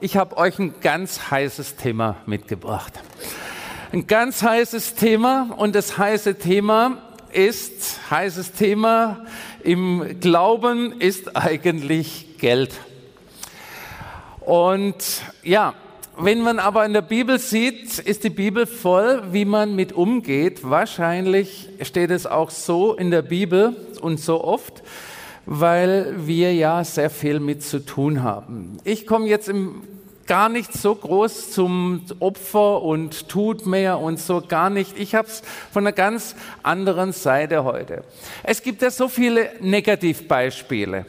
Ich habe euch ein ganz heißes Thema mitgebracht. Ein ganz heißes Thema und das heiße Thema ist, heißes Thema im Glauben ist eigentlich Geld. Und ja, wenn man aber in der Bibel sieht, ist die Bibel voll, wie man mit umgeht. Wahrscheinlich steht es auch so in der Bibel und so oft weil wir ja sehr viel mit zu tun haben. Ich komme jetzt im gar nicht so groß zum Opfer und tut mehr und so gar nicht. Ich habe es von einer ganz anderen Seite heute. Es gibt ja so viele Negativbeispiele,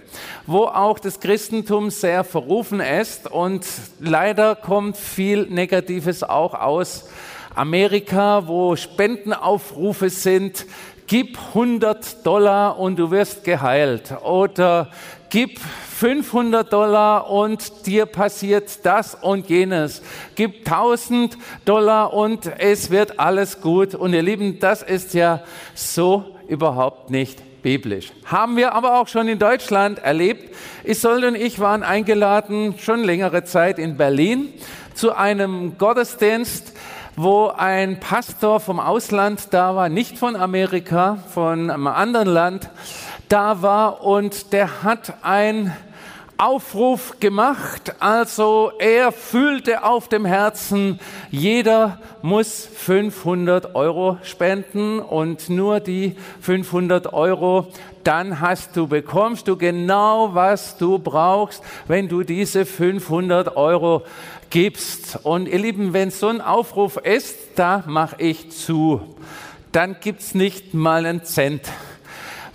wo auch das Christentum sehr verrufen ist und leider kommt viel Negatives auch aus Amerika, wo Spendenaufrufe sind, gib 100 Dollar und du wirst geheilt. Oder gib 500 Dollar und dir passiert das und jenes. Gib 1000 Dollar und es wird alles gut. Und ihr Lieben, das ist ja so überhaupt nicht biblisch. Haben wir aber auch schon in Deutschland erlebt. Isolde und ich waren eingeladen, schon längere Zeit in Berlin, zu einem Gottesdienst, wo ein Pastor vom Ausland da war, nicht von Amerika, von einem anderen Land da war und der hat ein Aufruf gemacht. Also er fühlte auf dem Herzen, jeder muss 500 Euro spenden und nur die 500 Euro, dann hast du, bekommst du genau, was du brauchst, wenn du diese 500 Euro gibst. Und ihr Lieben, wenn so ein Aufruf ist, da mache ich zu. Dann gibt's nicht mal einen Cent.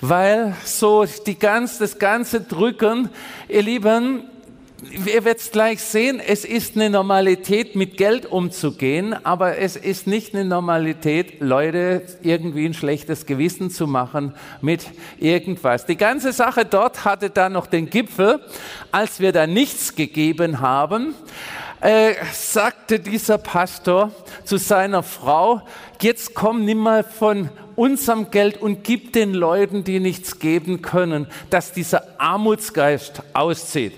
Weil so die ganz, das ganze Drücken, ihr Lieben, ihr werdet gleich sehen, es ist eine Normalität, mit Geld umzugehen, aber es ist nicht eine Normalität, Leute irgendwie ein schlechtes Gewissen zu machen mit irgendwas. Die ganze Sache dort hatte dann noch den Gipfel, als wir da nichts gegeben haben äh, sagte dieser Pastor zu seiner Frau, jetzt komm nimm mal von unserem Geld und gib den Leuten, die nichts geben können, dass dieser Armutsgeist auszieht.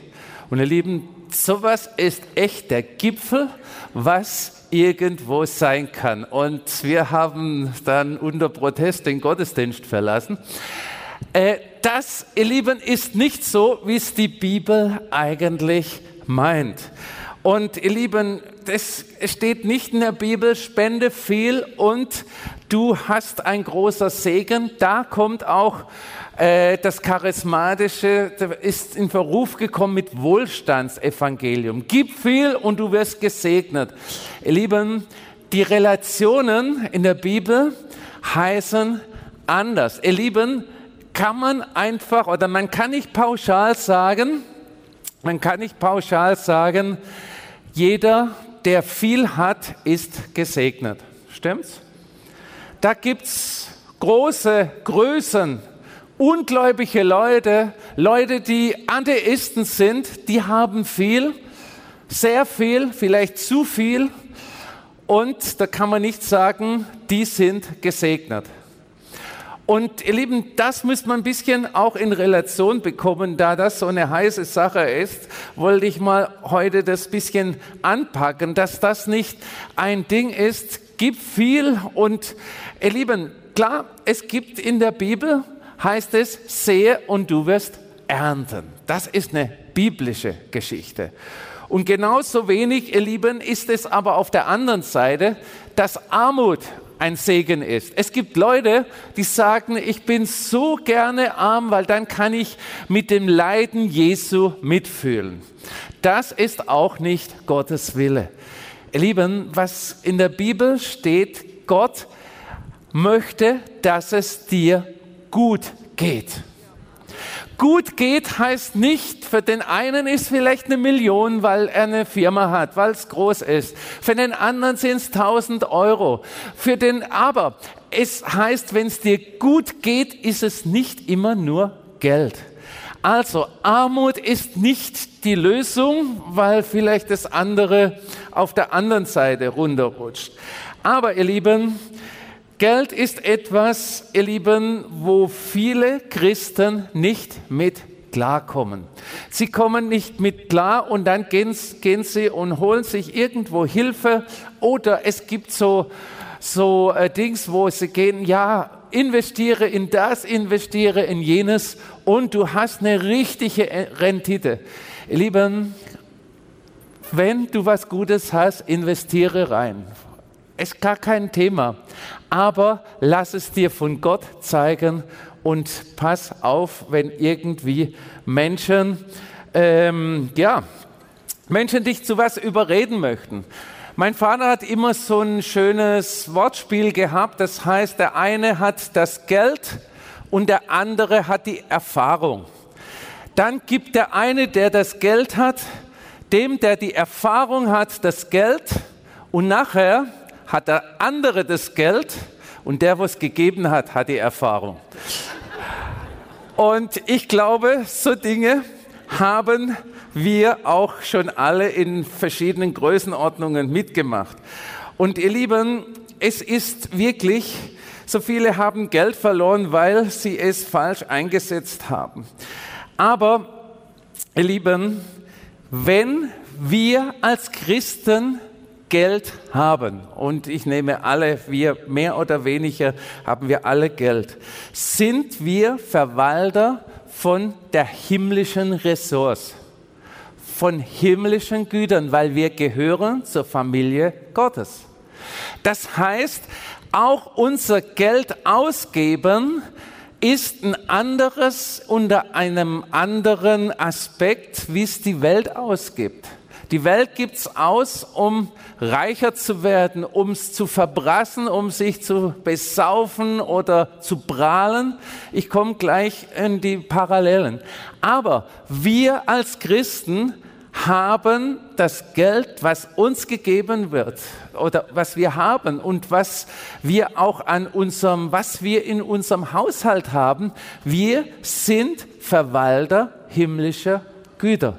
Und ihr Lieben, sowas ist echt der Gipfel, was irgendwo sein kann. Und wir haben dann unter Protest den Gottesdienst verlassen. Äh, das, ihr Lieben, ist nicht so, wie es die Bibel eigentlich meint. Und ihr Lieben, das steht nicht in der Bibel, spende viel und du hast ein großer Segen. Da kommt auch äh, das Charismatische, ist in Verruf gekommen mit Wohlstandsevangelium. Gib viel und du wirst gesegnet. Ihr Lieben, die Relationen in der Bibel heißen anders. Ihr Lieben, kann man einfach oder man kann nicht pauschal sagen, man kann nicht pauschal sagen, jeder, der viel hat, ist gesegnet. Stimmt's? Da gibt's große Größen, ungläubige Leute, Leute, die Atheisten sind, die haben viel, sehr viel, vielleicht zu viel. Und da kann man nicht sagen, die sind gesegnet. Und ihr Lieben, das müsste man ein bisschen auch in Relation bekommen, da das so eine heiße Sache ist, wollte ich mal heute das bisschen anpacken, dass das nicht ein Ding ist, gibt viel und ihr Lieben, klar, es gibt in der Bibel, heißt es, sehe und du wirst ernten. Das ist eine biblische Geschichte. Und genauso wenig, ihr Lieben, ist es aber auf der anderen Seite, dass Armut ein Segen ist. Es gibt Leute, die sagen, ich bin so gerne arm, weil dann kann ich mit dem Leiden Jesu mitfühlen. Das ist auch nicht Gottes Wille. Ihr Lieben, was in der Bibel steht, Gott möchte, dass es dir gut geht. Gut geht heißt nicht, für den einen ist vielleicht eine Million, weil er eine Firma hat, weil es groß ist. Für den anderen sind es 1000 Euro. Für den, aber es heißt, wenn es dir gut geht, ist es nicht immer nur Geld. Also Armut ist nicht die Lösung, weil vielleicht das andere auf der anderen Seite runterrutscht. Aber ihr Lieben, Geld ist etwas, ihr Lieben, wo viele Christen nicht mit klarkommen. Sie kommen nicht mit klar und dann gehen, gehen sie und holen sich irgendwo Hilfe oder es gibt so, so äh, Dings, wo sie gehen, ja, investiere in das, investiere in jenes und du hast eine richtige Rendite. Ihr Lieben, wenn du was Gutes hast, investiere rein. Ist gar kein Thema. Aber lass es dir von Gott zeigen und pass auf, wenn irgendwie Menschen, ähm, ja, Menschen dich zu was überreden möchten. Mein Vater hat immer so ein schönes Wortspiel gehabt. Das heißt, der eine hat das Geld und der andere hat die Erfahrung. Dann gibt der eine, der das Geld hat, dem, der die Erfahrung hat, das Geld und nachher hat der andere das Geld und der, was gegeben hat, hat die Erfahrung. Und ich glaube, so Dinge haben wir auch schon alle in verschiedenen Größenordnungen mitgemacht. Und ihr Lieben, es ist wirklich, so viele haben Geld verloren, weil sie es falsch eingesetzt haben. Aber, ihr Lieben, wenn wir als Christen Geld haben, und ich nehme alle, wir mehr oder weniger haben wir alle Geld, sind wir Verwalter von der himmlischen Ressource, von himmlischen Gütern, weil wir gehören zur Familie Gottes. Das heißt, auch unser Geld ausgeben ist ein anderes unter einem anderen Aspekt, wie es die Welt ausgibt. Die Welt gibt es aus, um reicher zu werden, um es zu verbrassen, um sich zu besaufen oder zu prahlen. Ich komme gleich in die Parallelen. Aber wir als Christen haben das Geld, was uns gegeben wird oder was wir haben und was wir auch an unserem, was wir in unserem Haushalt haben, wir sind Verwalter himmlischer Güter.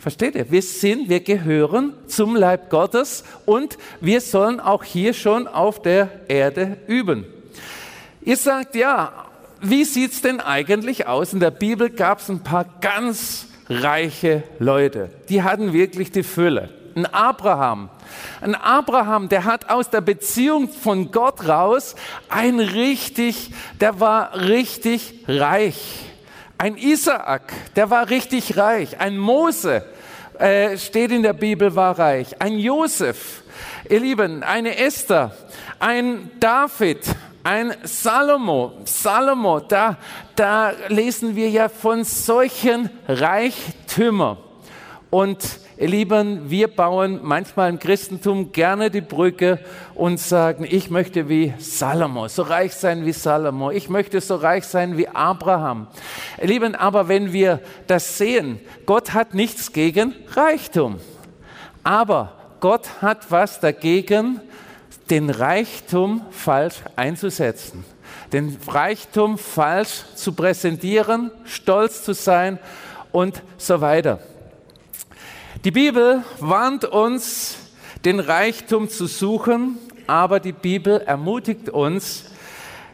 Versteht ihr? Wir sind, wir gehören zum Leib Gottes und wir sollen auch hier schon auf der Erde üben. Ihr sagt, ja, wie sieht's denn eigentlich aus? In der Bibel gab es ein paar ganz reiche Leute. Die hatten wirklich die Fülle. Ein Abraham. Ein Abraham, der hat aus der Beziehung von Gott raus ein richtig, der war richtig reich. Ein Isaak, der war richtig reich. Ein Mose, äh, steht in der Bibel, war reich. Ein Josef, ihr Lieben, eine Esther, ein David, ein Salomo. Salomo, da, da lesen wir ja von solchen Reichtümern. Und Ihr Lieben, wir bauen manchmal im Christentum gerne die Brücke und sagen, ich möchte wie Salomo, so reich sein wie Salomo, ich möchte so reich sein wie Abraham. Ihr Lieben, aber wenn wir das sehen, Gott hat nichts gegen Reichtum, aber Gott hat was dagegen, den Reichtum falsch einzusetzen den Reichtum falsch zu präsentieren, stolz zu sein und so weiter. Die Bibel warnt uns, den Reichtum zu suchen, aber die Bibel ermutigt uns,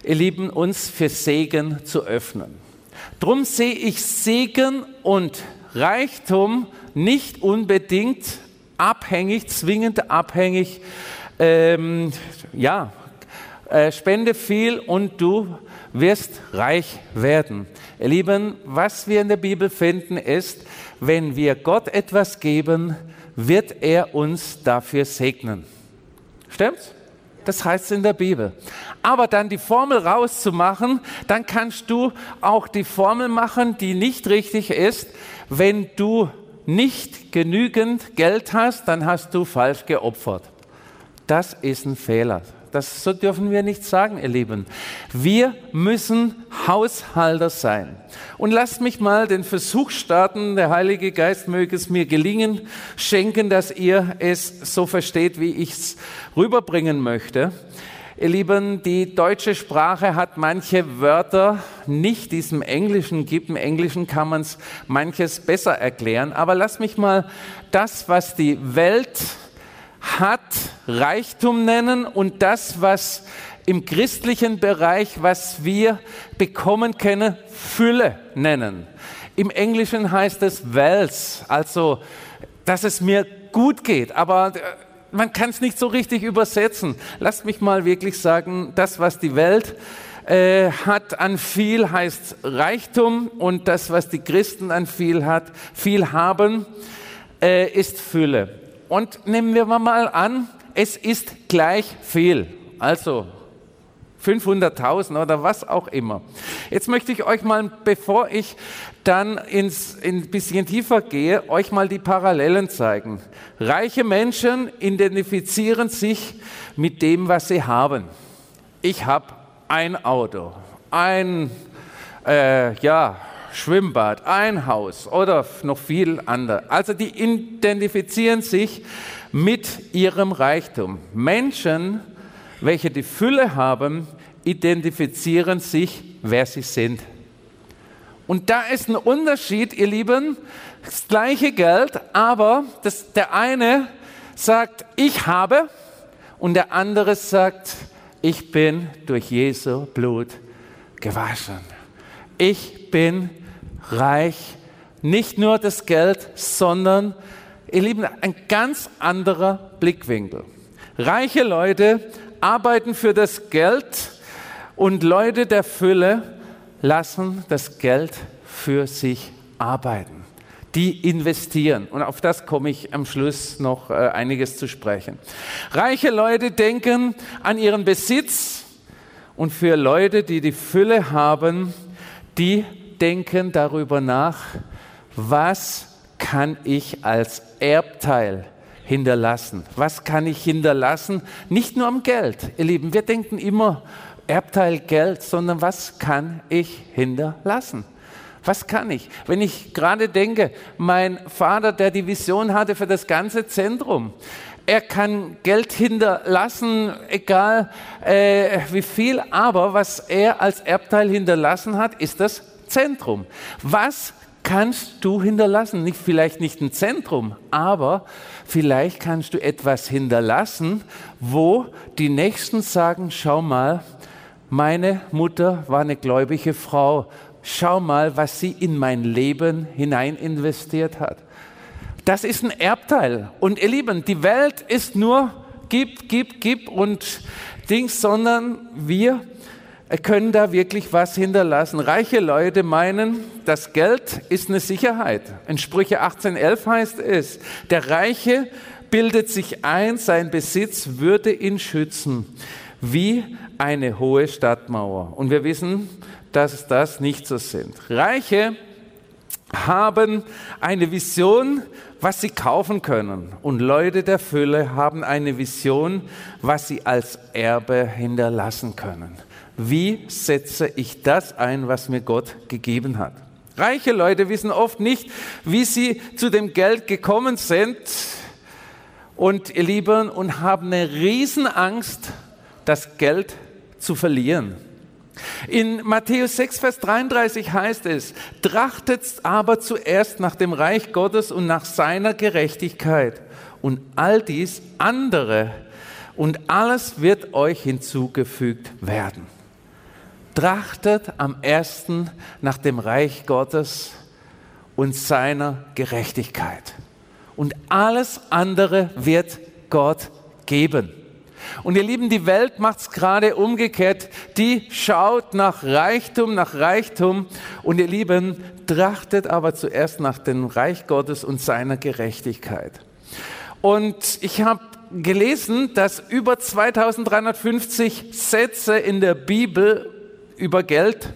ihr Lieben, uns für Segen zu öffnen. Drum sehe ich Segen und Reichtum nicht unbedingt abhängig, zwingend abhängig. Ähm, ja, äh, spende viel und du wirst reich werden. Ihr Lieben, was wir in der Bibel finden, ist, wenn wir Gott etwas geben, wird er uns dafür segnen. Stimmt's? Das heißt in der Bibel. Aber dann die Formel rauszumachen, dann kannst du auch die Formel machen, die nicht richtig ist. Wenn du nicht genügend Geld hast, dann hast du falsch geopfert. Das ist ein Fehler. Das, so dürfen wir nicht sagen, ihr Lieben. Wir müssen Haushalter sein. Und lasst mich mal den Versuch starten, der Heilige Geist möge es mir gelingen, schenken, dass ihr es so versteht, wie ich es rüberbringen möchte. Ihr Lieben, die deutsche Sprache hat manche Wörter nicht, die es im Englischen gibt. Im Englischen kann man es manches besser erklären. Aber lasst mich mal das, was die Welt hat, Reichtum nennen und das, was im christlichen Bereich, was wir bekommen können, Fülle nennen. Im Englischen heißt es Wells, also dass es mir gut geht, aber äh, man kann es nicht so richtig übersetzen. Lasst mich mal wirklich sagen, das, was die Welt äh, hat an viel, heißt Reichtum und das, was die Christen an viel hat, viel haben, äh, ist Fülle. Und nehmen wir mal an, es ist gleich viel. Also 500.000 oder was auch immer. Jetzt möchte ich euch mal, bevor ich dann ins, ein bisschen tiefer gehe, euch mal die Parallelen zeigen. Reiche Menschen identifizieren sich mit dem, was sie haben. Ich habe ein Auto, ein äh, ja, Schwimmbad, ein Haus oder noch viel andere. Also die identifizieren sich mit ihrem Reichtum. Menschen, welche die Fülle haben, identifizieren sich, wer sie sind. Und da ist ein Unterschied, ihr Lieben, das gleiche Geld, aber das, der eine sagt, ich habe, und der andere sagt, ich bin durch Jesu Blut gewaschen. Ich bin reich. Nicht nur das Geld, sondern, ihr Lieben, ein ganz anderer Blickwinkel. Reiche Leute arbeiten für das Geld und Leute der Fülle lassen das Geld für sich arbeiten. Die investieren. Und auf das komme ich am Schluss noch äh, einiges zu sprechen. Reiche Leute denken an ihren Besitz und für Leute, die die Fülle haben, die denken darüber nach, was kann ich als Erbteil hinterlassen? Was kann ich hinterlassen? Nicht nur am Geld, ihr Lieben. Wir denken immer Erbteil Geld, sondern was kann ich hinterlassen? Was kann ich? Wenn ich gerade denke, mein Vater, der die Vision hatte für das ganze Zentrum, er kann Geld hinterlassen, egal äh, wie viel, aber was er als Erbteil hinterlassen hat, ist das Zentrum. Was kannst du hinterlassen? Nicht, vielleicht nicht ein Zentrum, aber vielleicht kannst du etwas hinterlassen, wo die Nächsten sagen, schau mal, meine Mutter war eine gläubige Frau. Schau mal, was sie in mein Leben hinein investiert hat. Das ist ein Erbteil. Und ihr Lieben, die Welt ist nur gib, gib, gib und Dings, sondern wir können da wirklich was hinterlassen. Reiche Leute meinen, das Geld ist eine Sicherheit. In Sprüche 18.11 heißt es, der Reiche bildet sich ein, sein Besitz würde ihn schützen, wie eine hohe Stadtmauer. Und wir wissen, dass das nicht so sind. Reiche haben eine Vision, was sie kaufen können. Und Leute der Fülle haben eine Vision, was sie als Erbe hinterlassen können. Wie setze ich das ein, was mir Gott gegeben hat? Reiche Leute wissen oft nicht, wie sie zu dem Geld gekommen sind und ihr Lieben und haben eine Riesenangst, das Geld zu verlieren. In Matthäus 6, Vers 33 heißt es, trachtet aber zuerst nach dem Reich Gottes und nach seiner Gerechtigkeit und all dies andere und alles wird euch hinzugefügt werden trachtet am ersten nach dem Reich Gottes und seiner Gerechtigkeit. Und alles andere wird Gott geben. Und ihr Lieben, die Welt macht es gerade umgekehrt. Die schaut nach Reichtum, nach Reichtum. Und ihr Lieben, trachtet aber zuerst nach dem Reich Gottes und seiner Gerechtigkeit. Und ich habe gelesen, dass über 2350 Sätze in der Bibel über Geld,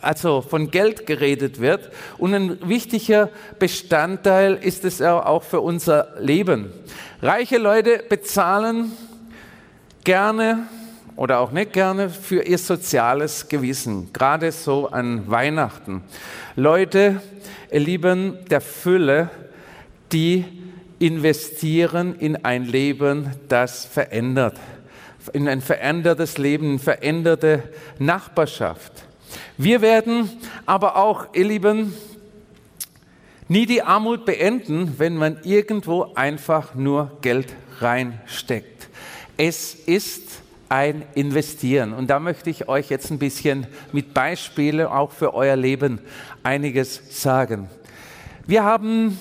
also von Geld geredet wird. Und ein wichtiger Bestandteil ist es auch für unser Leben. Reiche Leute bezahlen gerne oder auch nicht gerne für ihr soziales Gewissen, gerade so an Weihnachten. Leute, Lieben der Fülle, die investieren in ein Leben, das verändert in ein verändertes Leben, eine veränderte Nachbarschaft. Wir werden aber auch, ihr Lieben, nie die Armut beenden, wenn man irgendwo einfach nur Geld reinsteckt. Es ist ein Investieren. Und da möchte ich euch jetzt ein bisschen mit Beispielen auch für euer Leben einiges sagen. Wir haben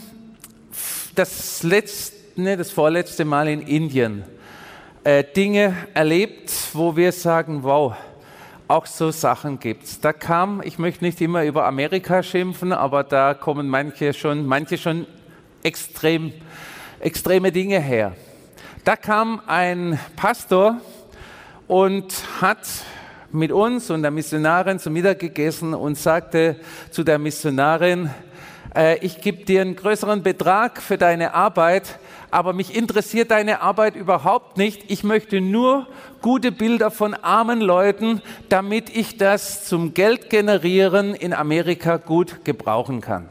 das letzte, ne, das vorletzte Mal in Indien äh, Dinge erlebt, wo wir sagen, wow, auch so Sachen gibt's. Da kam, ich möchte nicht immer über Amerika schimpfen, aber da kommen manche schon, manche schon extrem, extreme Dinge her. Da kam ein Pastor und hat mit uns und der Missionarin zu Mittag gegessen und sagte zu der Missionarin, äh, ich gebe dir einen größeren Betrag für deine Arbeit, aber mich interessiert deine Arbeit überhaupt nicht. Ich möchte nur gute Bilder von armen Leuten, damit ich das zum Geld generieren in Amerika gut gebrauchen kann.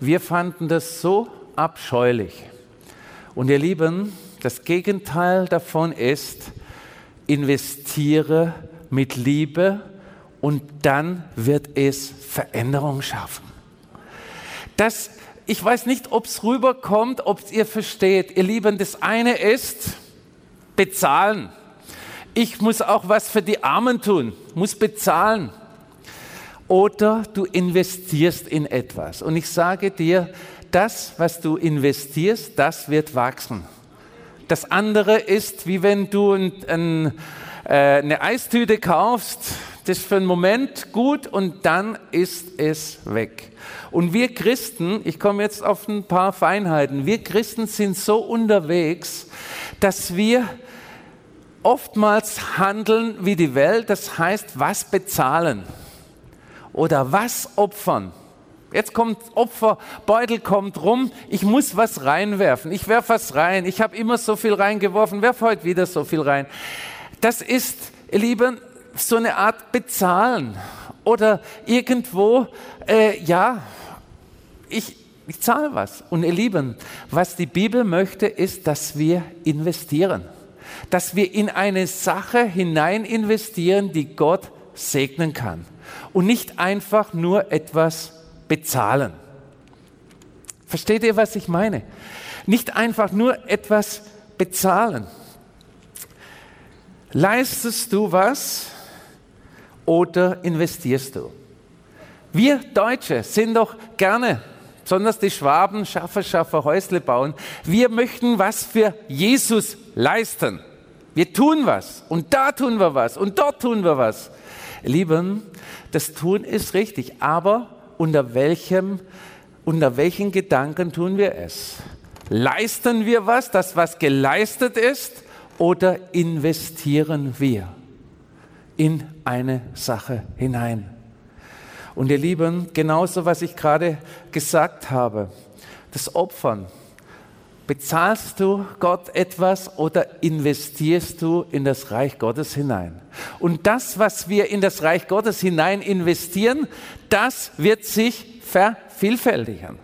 Wir fanden das so abscheulich. Und ihr Lieben, das Gegenteil davon ist, investiere mit Liebe und dann wird es Veränderung schaffen. Das, ich weiß nicht, ob es rüberkommt, ob ihr versteht. Ihr Lieben, das eine ist bezahlen. Ich muss auch was für die Armen tun, muss bezahlen. Oder du investierst in etwas. Und ich sage dir, das, was du investierst, das wird wachsen. Das andere ist, wie wenn du ein, ein, äh, eine Eistüte kaufst, das ist für einen Moment gut und dann ist es weg. Und wir Christen, ich komme jetzt auf ein paar Feinheiten, wir Christen sind so unterwegs, dass wir oftmals handeln wie die Welt, das heißt, was bezahlen oder was opfern. Jetzt kommt Opferbeutel kommt rum, ich muss was reinwerfen. Ich werfe was rein. Ich habe immer so viel reingeworfen, werfe heute wieder so viel rein. Das ist, ihr Lieben, so eine Art Bezahlen. Oder irgendwo, äh, ja, ich, ich zahle was. Und ihr Lieben, was die Bibel möchte, ist, dass wir investieren. Dass wir in eine Sache hinein investieren, die Gott segnen kann. Und nicht einfach nur etwas bezahlen. Versteht ihr, was ich meine? Nicht einfach nur etwas bezahlen. Leistest du was oder investierst du? Wir Deutsche sind doch gerne, besonders die Schwaben, Schaffer, Schaffer, Häusle bauen. Wir möchten was für Jesus leisten. Wir tun was und da tun wir was und dort tun wir was. Lieben, das Tun ist richtig, aber unter welchem, unter welchen Gedanken tun wir es? Leisten wir was, das was geleistet ist, oder investieren wir in eine Sache hinein? Und ihr Lieben, genauso was ich gerade gesagt habe, das Opfern. Bezahlst du Gott etwas oder investierst du in das Reich Gottes hinein? Und das, was wir in das Reich Gottes hinein investieren, das wird sich vervielfältigen.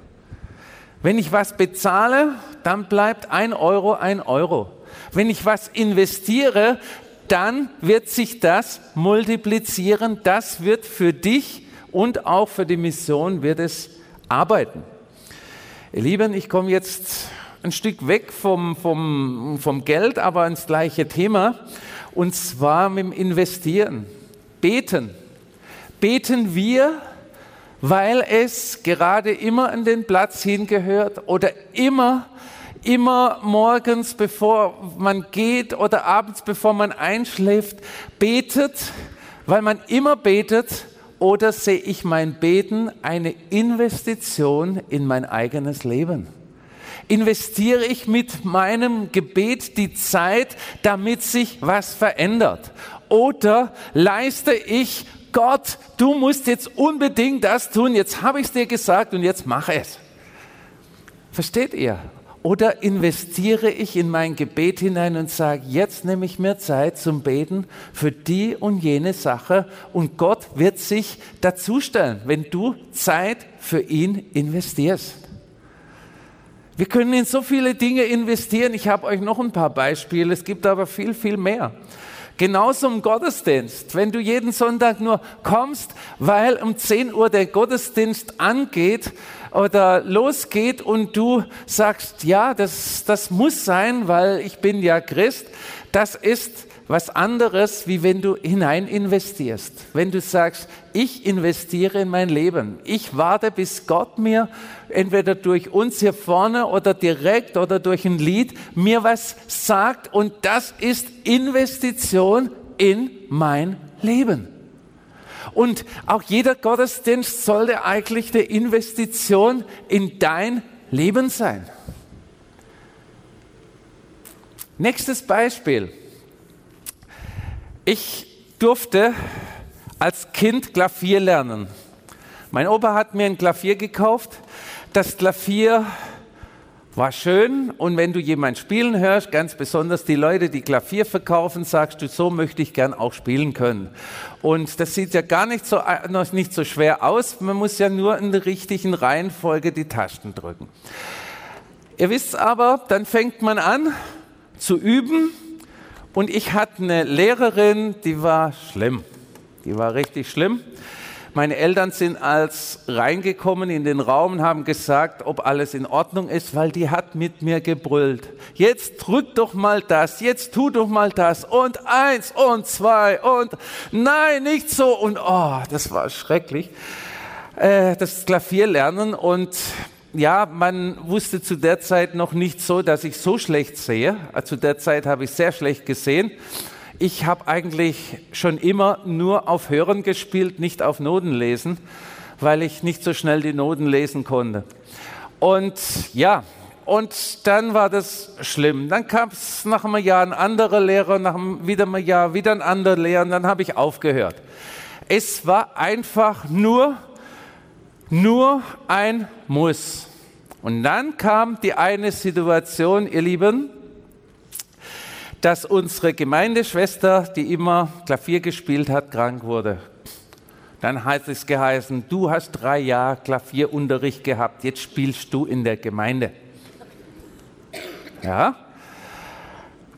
Wenn ich was bezahle, dann bleibt ein Euro ein Euro. Wenn ich was investiere, dann wird sich das multiplizieren. Das wird für dich und auch für die Mission wird es arbeiten. Ihr Lieben, ich komme jetzt ein Stück weg vom, vom, vom Geld, aber ins gleiche Thema, und zwar mit dem Investieren. Beten. Beten wir, weil es gerade immer an den Platz hingehört oder immer, immer morgens, bevor man geht oder abends, bevor man einschläft, betet, weil man immer betet, oder sehe ich mein Beten eine Investition in mein eigenes Leben? investiere ich mit meinem Gebet die Zeit, damit sich was verändert? Oder leiste ich Gott, du musst jetzt unbedingt das tun, jetzt habe ich es dir gesagt und jetzt mach es. Versteht ihr? Oder investiere ich in mein Gebet hinein und sage, jetzt nehme ich mir Zeit zum Beten für die und jene Sache und Gott wird sich dazustellen, wenn du Zeit für ihn investierst. Wir können in so viele Dinge investieren. Ich habe euch noch ein paar Beispiele. Es gibt aber viel, viel mehr. Genauso im Gottesdienst. Wenn du jeden Sonntag nur kommst, weil um 10 Uhr der Gottesdienst angeht oder losgeht und du sagst, ja, das, das muss sein, weil ich bin ja Christ, das ist was anderes, wie wenn du hinein investierst. Wenn du sagst, ich investiere in mein Leben. Ich warte, bis Gott mir entweder durch uns hier vorne oder direkt oder durch ein Lied mir was sagt. Und das ist Investition in mein Leben. Und auch jeder Gottesdienst sollte eigentlich eine Investition in dein Leben sein. Nächstes Beispiel. Ich durfte als Kind Klavier lernen. Mein Opa hat mir ein Klavier gekauft. Das Klavier war schön und wenn du jemand spielen hörst, ganz besonders die Leute, die Klavier verkaufen, sagst du, so möchte ich gern auch spielen können. Und das sieht ja gar nicht so, noch nicht so schwer aus. Man muss ja nur in der richtigen Reihenfolge die Tasten drücken. Ihr wisst aber, dann fängt man an zu üben und ich hatte eine Lehrerin, die war schlimm. Die war richtig schlimm. Meine Eltern sind als reingekommen in den Raum und haben gesagt, ob alles in Ordnung ist, weil die hat mit mir gebrüllt. Jetzt drück doch mal das, jetzt tu doch mal das und eins und zwei und nein, nicht so und oh, das war schrecklich. Äh, das Klavier lernen und ja, man wusste zu der Zeit noch nicht so, dass ich so schlecht sehe. Zu der Zeit habe ich sehr schlecht gesehen. Ich habe eigentlich schon immer nur auf Hören gespielt, nicht auf Noten lesen, weil ich nicht so schnell die Noten lesen konnte. Und ja, und dann war das schlimm. Dann kam es nach einem Jahr ein anderer Lehrer, nach einem, wieder einem Jahr wieder ein anderer Lehrer und dann habe ich aufgehört. Es war einfach nur nur ein Muss. Und dann kam die eine Situation, ihr Lieben, dass unsere Gemeindeschwester, die immer Klavier gespielt hat, krank wurde. Dann hat es geheißen, du hast drei Jahre Klavierunterricht gehabt, jetzt spielst du in der Gemeinde. Ja,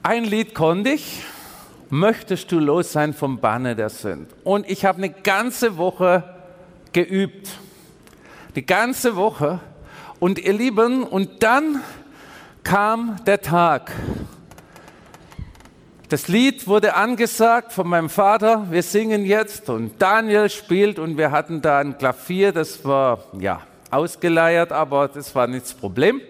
ein Lied konnte ich, möchtest du los sein vom Banne der Sünd. Und ich habe eine ganze Woche geübt die ganze Woche. Und ihr Lieben, und dann kam der Tag. Das Lied wurde angesagt von meinem Vater, wir singen jetzt und Daniel spielt und wir hatten da ein Klavier, das war ja ausgeleiert, aber das war nicht das Problem.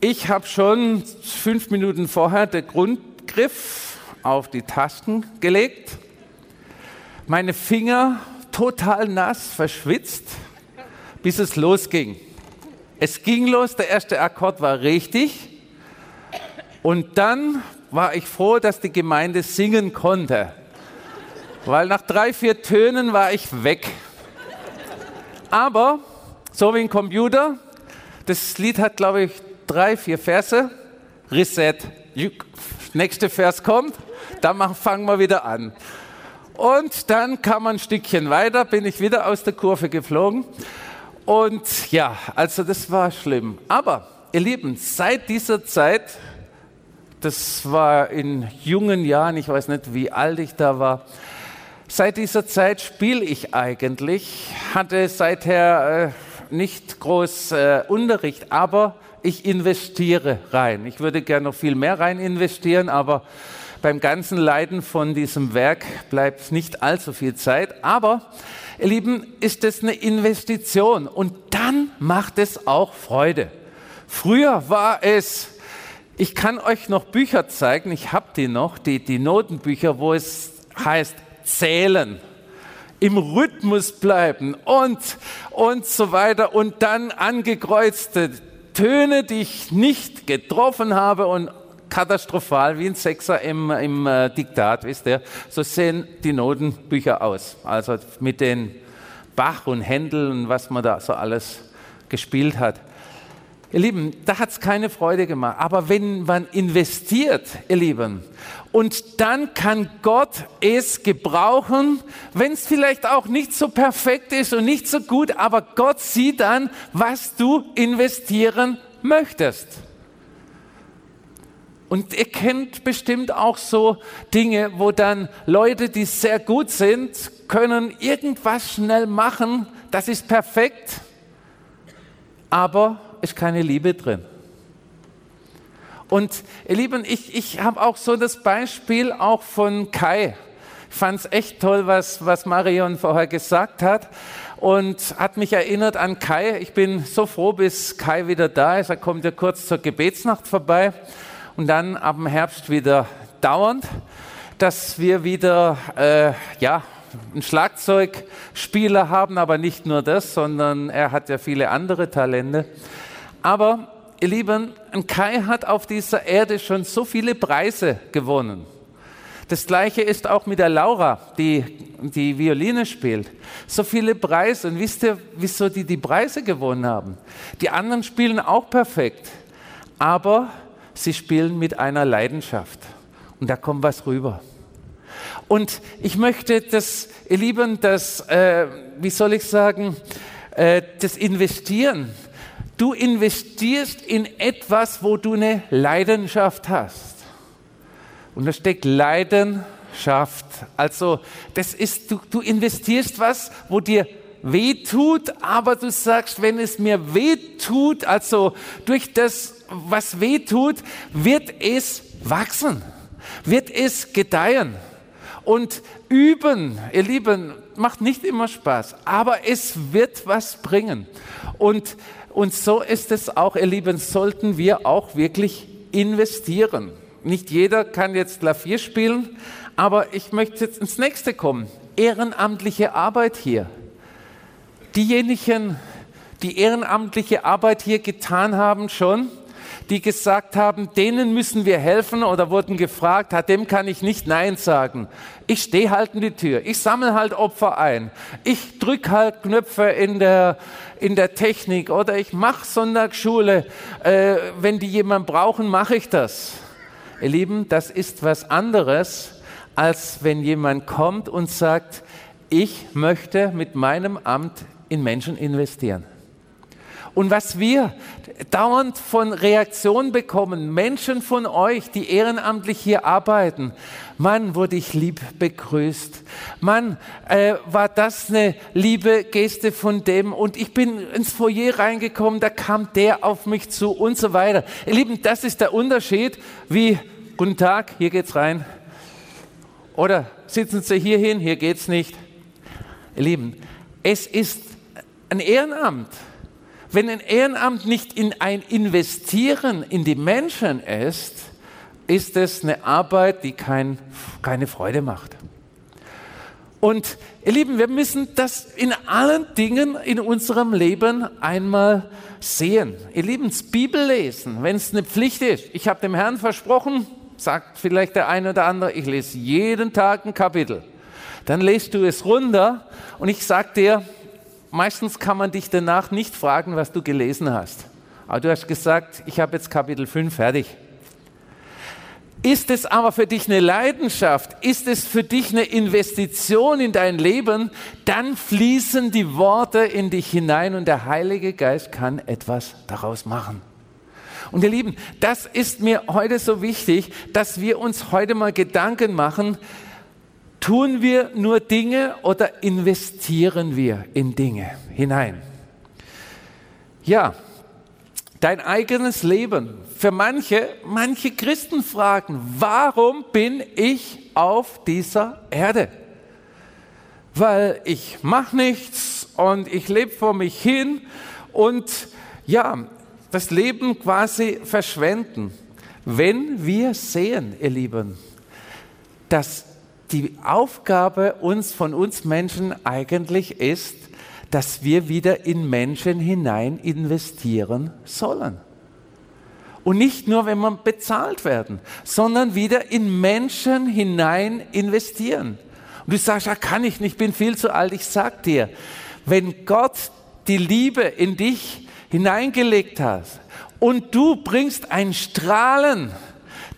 Ich habe schon fünf Minuten vorher den Grundgriff auf die Tasten gelegt, meine Finger total nass, verschwitzt bis es losging. Es ging los, der erste Akkord war richtig. Und dann war ich froh, dass die Gemeinde singen konnte. Weil nach drei, vier Tönen war ich weg. Aber, so wie ein Computer, das Lied hat, glaube ich, drei, vier Verse. Reset. Nächste Vers kommt, dann fangen wir wieder an. Und dann kam man ein Stückchen weiter, bin ich wieder aus der Kurve geflogen. Und ja, also das war schlimm. Aber ihr Lieben, seit dieser Zeit, das war in jungen Jahren, ich weiß nicht, wie alt ich da war, seit dieser Zeit spiele ich eigentlich, hatte seither äh, nicht groß äh, Unterricht, aber ich investiere rein. Ich würde gerne noch viel mehr rein investieren, aber beim ganzen Leiden von diesem Werk bleibt nicht allzu viel Zeit. Aber Ihr Lieben, ist es eine Investition und dann macht es auch Freude. Früher war es, ich kann euch noch Bücher zeigen, ich habe die noch, die, die Notenbücher, wo es heißt zählen, im Rhythmus bleiben und, und so weiter und dann angekreuzte Töne, die ich nicht getroffen habe und katastrophal wie ein Sechser im, im äh, Diktat, wisst ihr? So sehen die Notenbücher aus. Also mit den Bach und Händel und was man da so alles gespielt hat. Ihr Lieben, da hat es keine Freude gemacht. Aber wenn man investiert, ihr Lieben, und dann kann Gott es gebrauchen, wenn es vielleicht auch nicht so perfekt ist und nicht so gut, aber Gott sieht dann, was du investieren möchtest. Und ihr kennt bestimmt auch so Dinge, wo dann Leute, die sehr gut sind, können irgendwas schnell machen, das ist perfekt, aber ist keine Liebe drin. Und ihr Lieben, ich, ich habe auch so das Beispiel auch von Kai. Ich fand es echt toll, was, was Marion vorher gesagt hat und hat mich erinnert an Kai. Ich bin so froh, bis Kai wieder da ist. Er kommt ja kurz zur Gebetsnacht vorbei und dann ab dem Herbst wieder dauernd, dass wir wieder äh, ja, einen Schlagzeugspieler haben, aber nicht nur das, sondern er hat ja viele andere Talente. Aber ihr Lieben, Kai hat auf dieser Erde schon so viele Preise gewonnen. Das gleiche ist auch mit der Laura, die die Violine spielt. So viele Preise. Und wisst ihr, wieso die die Preise gewonnen haben? Die anderen spielen auch perfekt, aber sie spielen mit einer Leidenschaft. Und da kommt was rüber. Und ich möchte das, ihr Lieben, das, äh, wie soll ich sagen, äh, das Investieren Du investierst in etwas, wo du eine Leidenschaft hast. Und da steckt Leidenschaft. Also, das ist, du, du investierst was, wo dir weh tut, aber du sagst, wenn es mir weh tut, also durch das, was weh tut, wird es wachsen, wird es gedeihen. Und üben, ihr Lieben, macht nicht immer Spaß, aber es wird was bringen. Und und so ist es auch, ihr Lieben, sollten wir auch wirklich investieren. Nicht jeder kann jetzt Klavier spielen, aber ich möchte jetzt ins nächste kommen. Ehrenamtliche Arbeit hier. Diejenigen, die ehrenamtliche Arbeit hier getan haben schon, die gesagt haben, denen müssen wir helfen oder wurden gefragt, dem kann ich nicht Nein sagen. Ich stehe halt in die Tür, ich sammle halt Opfer ein, ich drücke halt Knöpfe in der, in der Technik oder ich mache Sonntagsschule. Äh, wenn die jemand brauchen, mache ich das. Ihr Lieben, das ist was anderes, als wenn jemand kommt und sagt, ich möchte mit meinem Amt in Menschen investieren. Und was wir dauernd von Reaktionen bekommen, Menschen von euch, die ehrenamtlich hier arbeiten, Mann, wurde ich lieb begrüßt. Mann, äh, war das eine liebe Geste von dem. Und ich bin ins Foyer reingekommen, da kam der auf mich zu und so weiter. Ihr Lieben, das ist der Unterschied, wie, guten Tag, hier geht's rein. Oder sitzen Sie hier hin, hier geht's nicht. Ihr Lieben, es ist ein Ehrenamt. Wenn ein Ehrenamt nicht in ein Investieren in die Menschen ist, ist es eine Arbeit, die kein, keine Freude macht. Und ihr Lieben, wir müssen das in allen Dingen in unserem Leben einmal sehen. Ihr Lieben, das Bibellesen, wenn es eine Pflicht ist. Ich habe dem Herrn versprochen, sagt vielleicht der eine oder andere, ich lese jeden Tag ein Kapitel. Dann lest du es runter und ich sage dir, meistens kann man dich danach nicht fragen, was du gelesen hast. Aber du hast gesagt, ich habe jetzt Kapitel 5 fertig. Ist es aber für dich eine Leidenschaft, ist es für dich eine Investition in dein Leben, dann fließen die Worte in dich hinein und der Heilige Geist kann etwas daraus machen. Und ihr Lieben, das ist mir heute so wichtig, dass wir uns heute mal Gedanken machen, Tun wir nur Dinge oder investieren wir in Dinge hinein? Ja, dein eigenes Leben. Für manche, manche Christen fragen, warum bin ich auf dieser Erde? Weil ich mache nichts und ich lebe vor mich hin und ja, das Leben quasi verschwenden. Wenn wir sehen, ihr Lieben, dass die Aufgabe uns von uns Menschen eigentlich ist, dass wir wieder in Menschen hinein investieren sollen. Und nicht nur, wenn wir bezahlt werden, sondern wieder in Menschen hinein investieren. Und du sagst, ja, kann ich nicht, ich bin viel zu alt. Ich sag dir, wenn Gott die Liebe in dich hineingelegt hat und du bringst ein Strahlen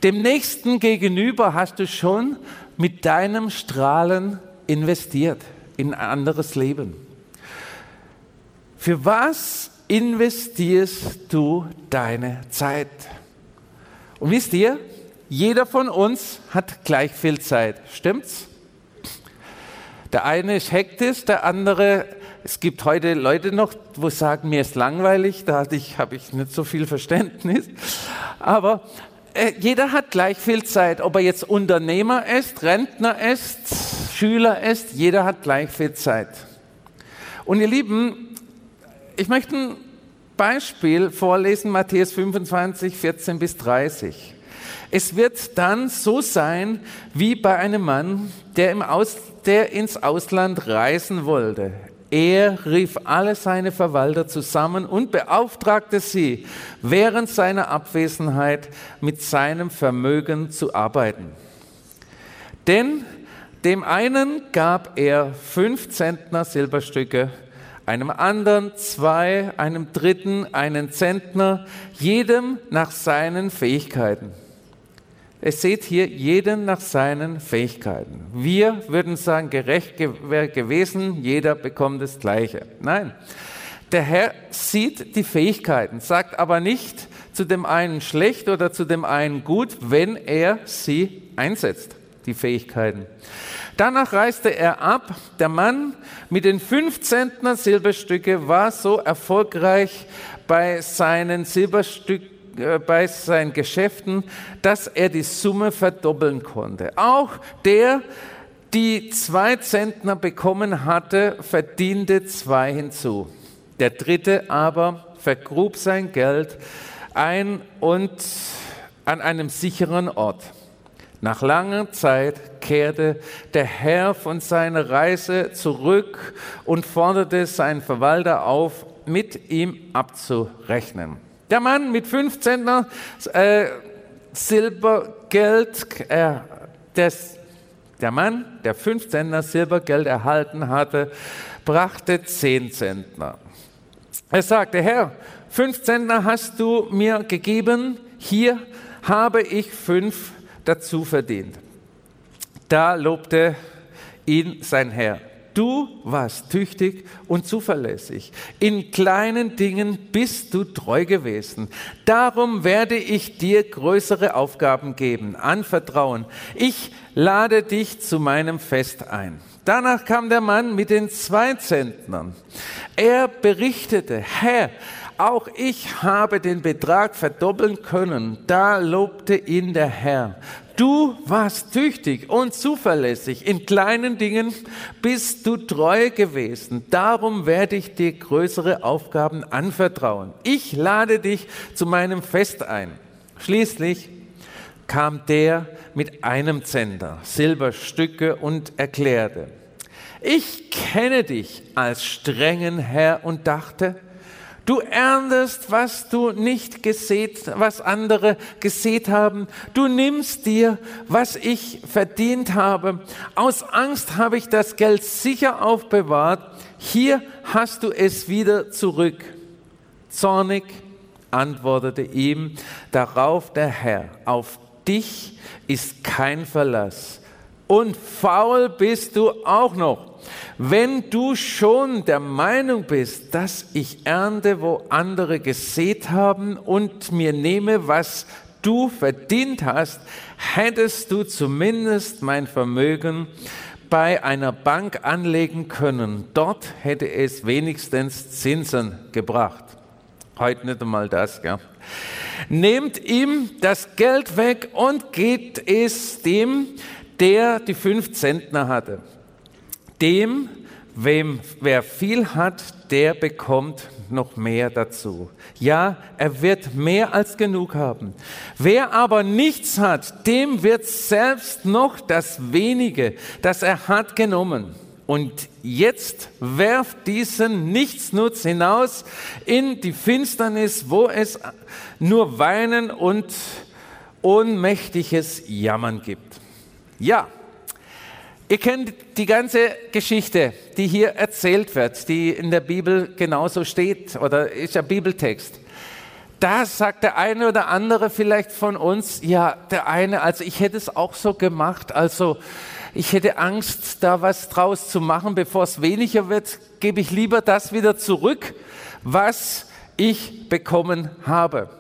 dem Nächsten gegenüber, hast du schon mit deinem Strahlen investiert in ein anderes Leben. Für was investierst du deine Zeit? Und wisst ihr, jeder von uns hat gleich viel Zeit, stimmt's? Der eine ist hektisch, der andere, es gibt heute Leute noch, wo sagen, mir ist langweilig, da habe ich, ich nicht so viel Verständnis. Aber jeder hat gleich viel Zeit, ob er jetzt Unternehmer ist, Rentner ist, Schüler ist, jeder hat gleich viel Zeit. Und ihr Lieben, ich möchte ein Beispiel vorlesen, Matthäus 25, 14 bis 30. Es wird dann so sein wie bei einem Mann, der, Aus, der ins Ausland reisen wollte. Er rief alle seine Verwalter zusammen und beauftragte sie, während seiner Abwesenheit mit seinem Vermögen zu arbeiten. Denn dem einen gab er fünf Zentner Silberstücke, einem anderen zwei, einem dritten einen Zentner, jedem nach seinen Fähigkeiten. Es seht hier jeden nach seinen Fähigkeiten. Wir würden sagen, gerecht wäre gewesen, jeder bekommt das Gleiche. Nein, der Herr sieht die Fähigkeiten, sagt aber nicht zu dem einen schlecht oder zu dem einen gut, wenn er sie einsetzt, die Fähigkeiten. Danach reiste er ab. Der Mann mit den fünf Zentner Silberstücke war so erfolgreich bei seinen Silberstücken, äh, bei seinen Geschäften, dass er die Summe verdoppeln konnte. Auch der, die zwei Zentner bekommen hatte, verdiente zwei hinzu. Der dritte aber vergrub sein Geld ein und an einem sicheren Ort. Nach langer Zeit kehrte der Herr von seiner Reise zurück und forderte seinen Verwalter auf, mit ihm abzurechnen. Der Mann mit 15 äh, Silbergeld, äh, des, der Mann, der 15 Silbergeld erhalten hatte, brachte 10 Zentner. Er sagte, Herr, 5 Zentner hast du mir gegeben, hier habe ich fünf dazu verdient. Da lobte ihn sein Herr. Du warst tüchtig und zuverlässig. In kleinen Dingen bist du treu gewesen. Darum werde ich dir größere Aufgaben geben, anvertrauen. Ich lade dich zu meinem Fest ein. Danach kam der Mann mit den zwei Zentnern. Er berichtete, Herr, auch ich habe den Betrag verdoppeln können. Da lobte ihn der Herr. Du warst tüchtig und zuverlässig. In kleinen Dingen bist du treu gewesen. Darum werde ich dir größere Aufgaben anvertrauen. Ich lade dich zu meinem Fest ein. Schließlich kam der mit einem Zender, Silberstücke und erklärte, ich kenne dich als strengen Herr und dachte, Du erntest, was du nicht gesät, was andere gesät haben. Du nimmst dir, was ich verdient habe. Aus Angst habe ich das Geld sicher aufbewahrt. Hier hast du es wieder zurück. Zornig antwortete ihm darauf der Herr, auf dich ist kein Verlass. Und faul bist du auch noch. Wenn du schon der Meinung bist, dass ich ernte, wo andere gesät haben und mir nehme, was du verdient hast, hättest du zumindest mein Vermögen bei einer Bank anlegen können. Dort hätte es wenigstens Zinsen gebracht. Heute nicht einmal das, gell? Nehmt ihm das Geld weg und geht es dem, der die fünf Zentner hatte. Dem, wem, wer viel hat, der bekommt noch mehr dazu. Ja, er wird mehr als genug haben. Wer aber nichts hat, dem wird selbst noch das wenige, das er hat, genommen. Und jetzt werft diesen Nichtsnutz hinaus in die Finsternis, wo es nur Weinen und ohnmächtiges Jammern gibt. Ja, Ihr kennt die ganze Geschichte, die hier erzählt wird, die in der Bibel genauso steht oder ist ja Bibeltext. Da sagt der eine oder andere vielleicht von uns, ja, der eine, also ich hätte es auch so gemacht, also ich hätte Angst, da was draus zu machen, bevor es weniger wird, gebe ich lieber das wieder zurück, was ich bekommen habe.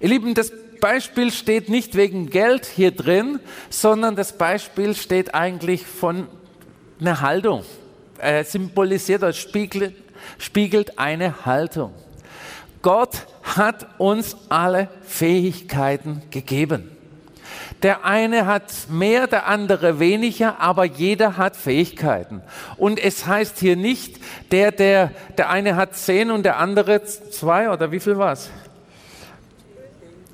Ihr Lieben, das Beispiel steht nicht wegen Geld hier drin, sondern das Beispiel steht eigentlich von einer Haltung. Er symbolisiert oder spiegelt, spiegelt eine Haltung. Gott hat uns alle Fähigkeiten gegeben. Der eine hat mehr, der andere weniger, aber jeder hat Fähigkeiten. Und es heißt hier nicht, der, der, der eine hat zehn und der andere zwei oder wie viel war es?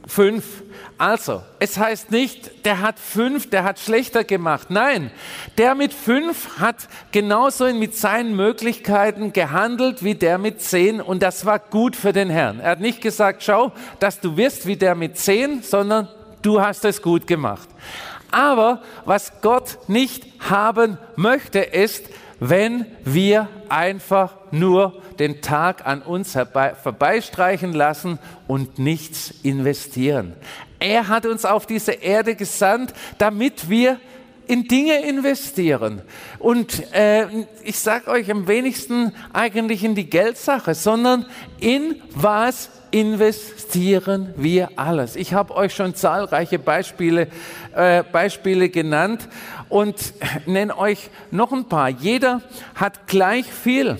Fünf. Also, es heißt nicht, der hat fünf, der hat schlechter gemacht. Nein, der mit fünf hat genauso mit seinen Möglichkeiten gehandelt wie der mit zehn und das war gut für den Herrn. Er hat nicht gesagt, schau, dass du wirst wie der mit zehn, sondern du hast es gut gemacht. Aber was Gott nicht haben möchte, ist, wenn wir einfach nur den Tag an uns herbei, vorbeistreichen lassen und nichts investieren. Er hat uns auf diese Erde gesandt, damit wir in Dinge investieren. Und äh, ich sage euch am wenigsten eigentlich in die Geldsache, sondern in was investieren wir alles. Ich habe euch schon zahlreiche Beispiele, äh, Beispiele genannt und nenne euch noch ein paar. Jeder hat gleich viel,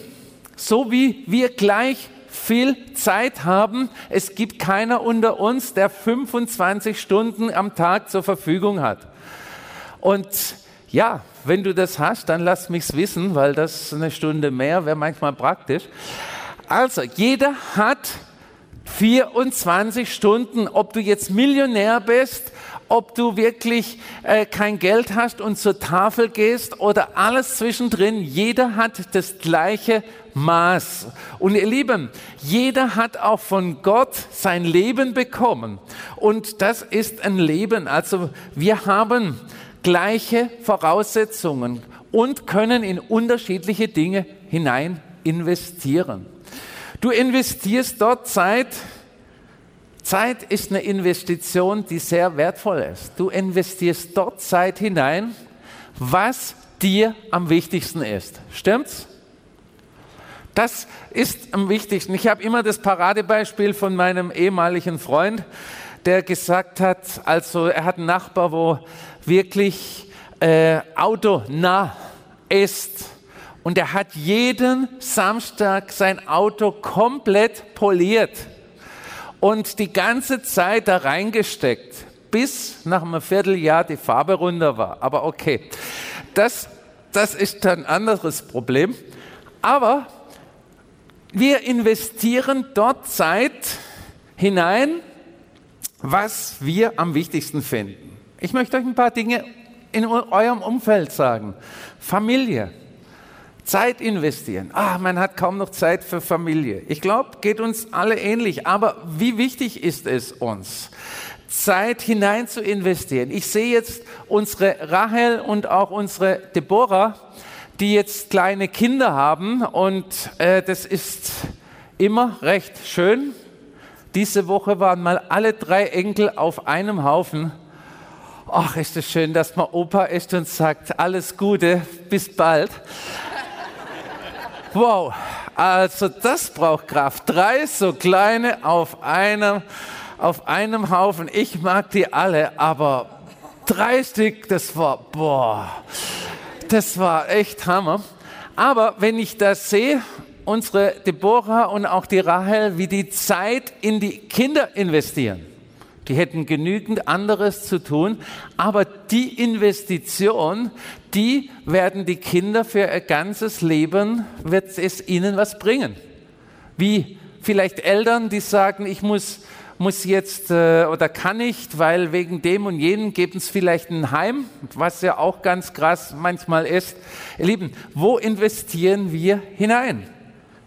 so wie wir gleich viel Zeit haben. Es gibt keiner unter uns, der 25 Stunden am Tag zur Verfügung hat. Und ja, wenn du das hast, dann lass mich's wissen, weil das eine Stunde mehr wäre manchmal praktisch. Also, jeder hat 24 Stunden, ob du jetzt Millionär bist, ob du wirklich äh, kein Geld hast und zur Tafel gehst oder alles zwischendrin, jeder hat das gleiche Maß. Und ihr Lieben, jeder hat auch von Gott sein Leben bekommen. Und das ist ein Leben. Also wir haben gleiche Voraussetzungen und können in unterschiedliche Dinge hinein investieren. Du investierst dort Zeit. Zeit ist eine Investition, die sehr wertvoll ist. Du investierst dort Zeit hinein, was dir am wichtigsten ist. Stimmt's? Das ist am wichtigsten. Ich habe immer das Paradebeispiel von meinem ehemaligen Freund, der gesagt hat, also er hat einen Nachbar, wo wirklich äh, autonah ist und er hat jeden Samstag sein Auto komplett poliert und die ganze Zeit da reingesteckt, bis nach einem Vierteljahr die Farbe runter war. Aber okay, das, das ist ein anderes Problem. Aber wir investieren dort Zeit hinein, was wir am wichtigsten finden. Ich möchte euch ein paar Dinge in eurem Umfeld sagen. Familie, Zeit investieren. Ah, man hat kaum noch Zeit für Familie. Ich glaube, geht uns alle ähnlich. Aber wie wichtig ist es uns, Zeit hinein zu investieren? Ich sehe jetzt unsere Rahel und auch unsere Deborah, die jetzt kleine Kinder haben und äh, das ist immer recht schön. Diese Woche waren mal alle drei Enkel auf einem Haufen. Ach, ist es schön, dass man Opa ist und sagt, alles Gute, bis bald. Wow, also das braucht Kraft. Drei so kleine auf einem, auf einem Haufen. Ich mag die alle, aber drei Stück, das war, boah, das war echt Hammer. Aber wenn ich das sehe, unsere Deborah und auch die Rahel, wie die Zeit in die Kinder investieren. Die hätten genügend anderes zu tun, aber die Investition, die werden die Kinder für ihr ganzes Leben, wird es ihnen was bringen. Wie vielleicht Eltern, die sagen, ich muss, muss jetzt äh, oder kann nicht, weil wegen dem und jenem geben es vielleicht ein Heim, was ja auch ganz krass manchmal ist. Ihr Lieben, wo investieren wir hinein?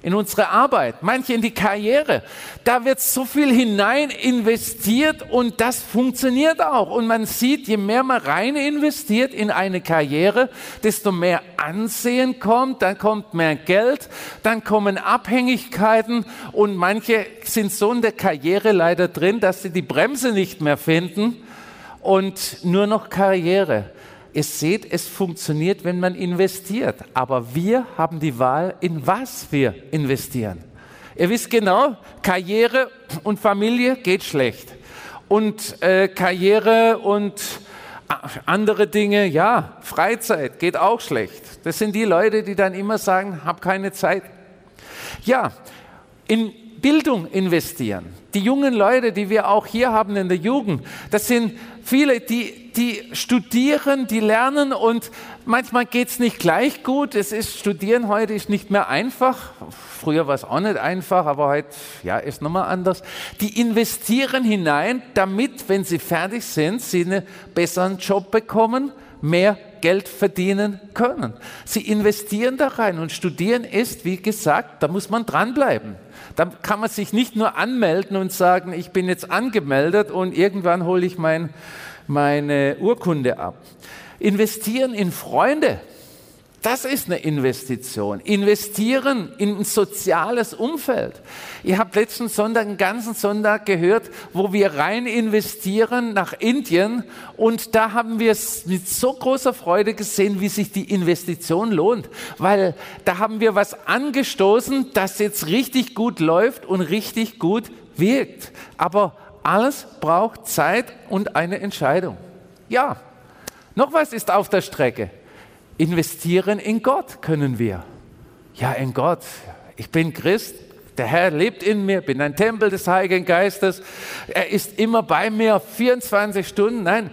In unsere Arbeit, manche in die Karriere. Da wird so viel hinein investiert und das funktioniert auch. Und man sieht, je mehr man rein investiert in eine Karriere, desto mehr Ansehen kommt, dann kommt mehr Geld, dann kommen Abhängigkeiten und manche sind so in der Karriere leider drin, dass sie die Bremse nicht mehr finden und nur noch Karriere. Ihr seht, es funktioniert, wenn man investiert. Aber wir haben die Wahl, in was wir investieren. Ihr wisst genau, Karriere und Familie geht schlecht. Und äh, Karriere und andere Dinge, ja, Freizeit geht auch schlecht. Das sind die Leute, die dann immer sagen, hab keine Zeit. Ja, in Bildung investieren. Die jungen Leute, die wir auch hier haben in der Jugend, das sind viele, die, die studieren, die lernen und manchmal geht es nicht gleich gut. Es ist, Studieren heute ist nicht mehr einfach. Früher war es auch nicht einfach, aber heute ja, ist nochmal anders. Die investieren hinein, damit, wenn sie fertig sind, sie einen besseren Job bekommen, mehr Geld verdienen können. Sie investieren da rein und studieren ist, wie gesagt, da muss man dranbleiben. Da kann man sich nicht nur anmelden und sagen, ich bin jetzt angemeldet und irgendwann hole ich mein, meine Urkunde ab. Investieren in Freunde, das ist eine Investition. Investieren in ein soziales Umfeld. Ihr habt letzten Sonntag, einen ganzen Sonntag gehört, wo wir rein investieren nach Indien. Und da haben wir es mit so großer Freude gesehen, wie sich die Investition lohnt. Weil da haben wir was angestoßen, das jetzt richtig gut läuft und richtig gut wirkt. Aber alles braucht Zeit und eine Entscheidung. Ja, noch was ist auf der Strecke. Investieren in Gott können wir. Ja, in Gott. Ich bin Christ. Der Herr lebt in mir, bin ein Tempel des Heiligen Geistes. Er ist immer bei mir, 24 Stunden. Nein,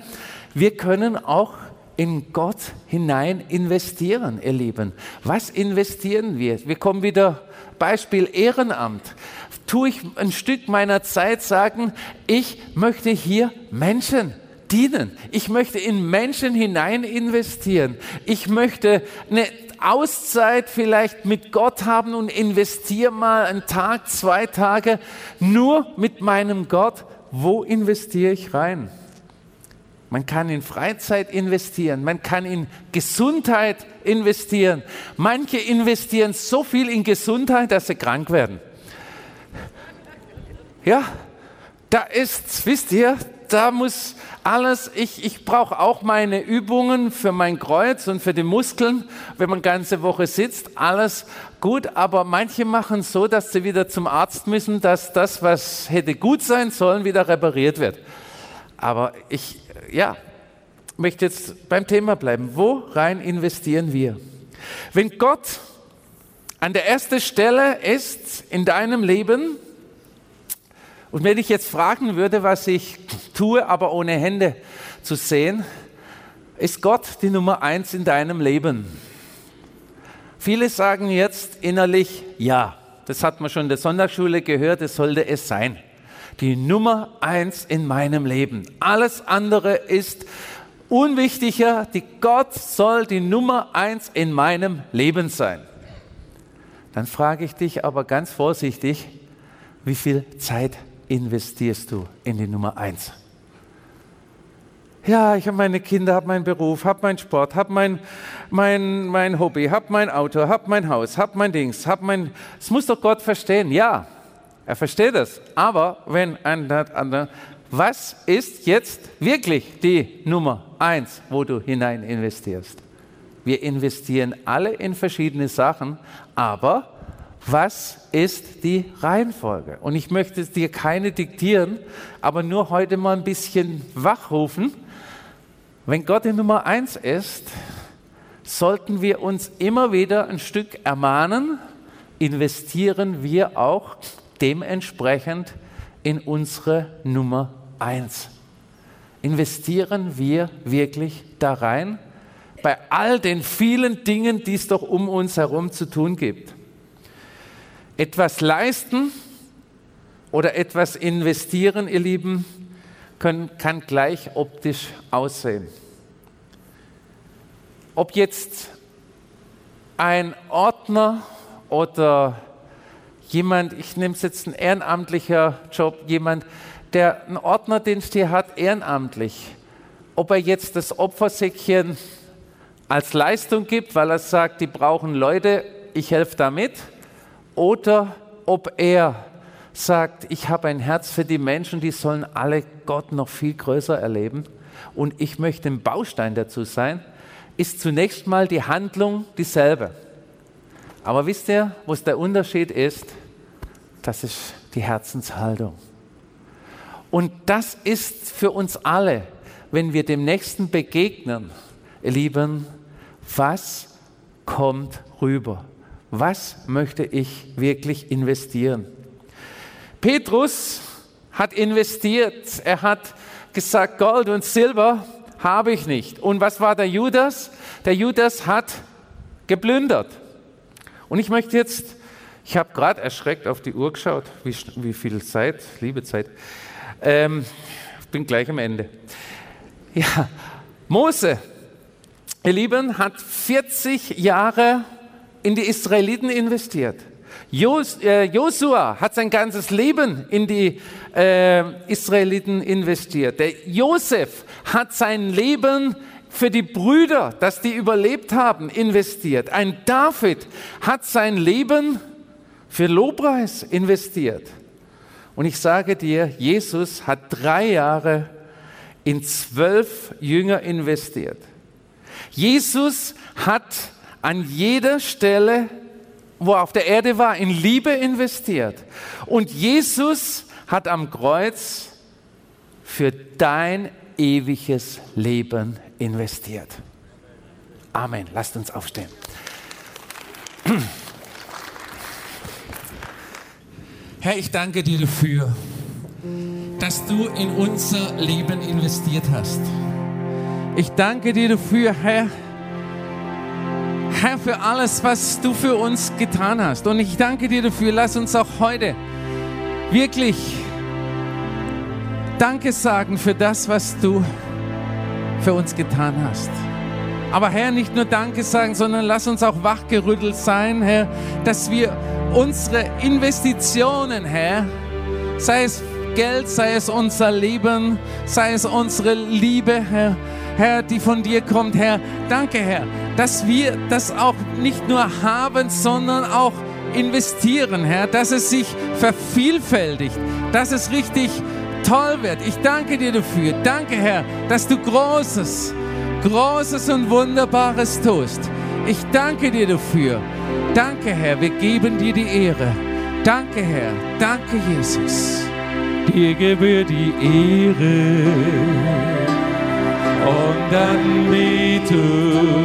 wir können auch in Gott hinein investieren, ihr Lieben. Was investieren wir? Wir kommen wieder, Beispiel Ehrenamt. Tue ich ein Stück meiner Zeit sagen, ich möchte hier Menschen dienen. Ich möchte in Menschen hinein investieren. Ich möchte eine Auszeit vielleicht mit Gott haben und investiere mal einen Tag, zwei Tage nur mit meinem Gott. Wo investiere ich rein? Man kann in Freizeit investieren, man kann in Gesundheit investieren. Manche investieren so viel in Gesundheit, dass sie krank werden. Ja, da ist, wisst ihr, da muss alles, ich, ich brauche auch meine Übungen für mein Kreuz und für die Muskeln, wenn man ganze Woche sitzt, alles gut, aber manche machen so, dass sie wieder zum Arzt müssen, dass das, was hätte gut sein sollen, wieder repariert wird. Aber ich, ja, möchte jetzt beim Thema bleiben. Wo rein investieren wir? Wenn Gott an der ersten Stelle ist in deinem Leben, und wenn ich jetzt fragen würde, was ich tue, aber ohne Hände zu sehen, ist Gott die Nummer eins in deinem Leben? Viele sagen jetzt innerlich, ja, das hat man schon in der Sonntagsschule gehört, es sollte es sein. Die Nummer eins in meinem Leben. Alles andere ist unwichtiger. Die Gott soll die Nummer eins in meinem Leben sein. Dann frage ich dich aber ganz vorsichtig, wie viel Zeit investierst du in die Nummer eins? Ja, ich habe meine Kinder, habe meinen Beruf, habe meinen Sport, habe mein, mein, mein Hobby, habe mein Auto, habe mein Haus, habe mein Dings, habe mein. Das muss doch Gott verstehen. Ja, er versteht es. Aber wenn ein anderer, was ist jetzt wirklich die Nummer eins, wo du hinein investierst? Wir investieren alle in verschiedene Sachen, aber was ist die Reihenfolge? Und ich möchte dir keine diktieren, aber nur heute mal ein bisschen wachrufen. Wenn Gott die Nummer eins ist, sollten wir uns immer wieder ein Stück ermahnen, investieren wir auch dementsprechend in unsere Nummer eins. Investieren wir wirklich da rein? Bei all den vielen Dingen, die es doch um uns herum zu tun gibt etwas leisten oder etwas investieren, ihr Lieben, können, kann gleich optisch aussehen. Ob jetzt ein Ordner oder jemand, ich nehme es jetzt ein ehrenamtlicher Job, jemand, der einen Ordnerdienst hier hat, ehrenamtlich, ob er jetzt das Opfersäckchen als Leistung gibt, weil er sagt, die brauchen Leute, ich helfe damit, oder ob er sagt, ich habe ein Herz für die Menschen, die sollen alle Gott noch viel größer erleben und ich möchte ein Baustein dazu sein, ist zunächst mal die Handlung dieselbe. Aber wisst ihr, was der Unterschied ist? Das ist die Herzenshaltung. Und das ist für uns alle, wenn wir dem Nächsten begegnen, ihr Lieben, was kommt rüber? Was möchte ich wirklich investieren? Petrus hat investiert. Er hat gesagt, Gold und Silber habe ich nicht. Und was war der Judas? Der Judas hat geplündert. Und ich möchte jetzt, ich habe gerade erschreckt auf die Uhr geschaut, wie, wie viel Zeit, liebe Zeit. Ähm, ich bin gleich am Ende. Ja, Mose, ihr Lieben, hat 40 Jahre in die Israeliten investiert. Äh, Josua hat sein ganzes Leben in die äh, Israeliten investiert. Der Josef hat sein Leben für die Brüder, dass die überlebt haben, investiert. Ein David hat sein Leben für Lobpreis investiert. Und ich sage dir, Jesus hat drei Jahre in zwölf Jünger investiert. Jesus hat an jeder Stelle, wo er auf der Erde war, in Liebe investiert. Und Jesus hat am Kreuz für dein ewiges Leben investiert. Amen. Lasst uns aufstehen. Herr, ich danke dir dafür, dass du in unser Leben investiert hast. Ich danke dir dafür, Herr, Herr, für alles, was du für uns getan hast. Und ich danke dir dafür, lass uns auch heute wirklich Danke sagen für das, was du für uns getan hast. Aber Herr, nicht nur Danke sagen, sondern lass uns auch wachgerüttelt sein, Herr, dass wir unsere Investitionen, Herr, sei es Geld, sei es unser Leben, sei es unsere Liebe, Herr, Herr, die von dir kommt, Herr. Danke, Herr, dass wir das auch nicht nur haben, sondern auch investieren, Herr, dass es sich vervielfältigt, dass es richtig toll wird. Ich danke dir dafür. Danke, Herr, dass du Großes, Großes und Wunderbares tust. Ich danke dir dafür. Danke, Herr, wir geben dir die Ehre. Danke, Herr. Danke, Jesus. Dir gebührt die Ehre und dann Anbetung.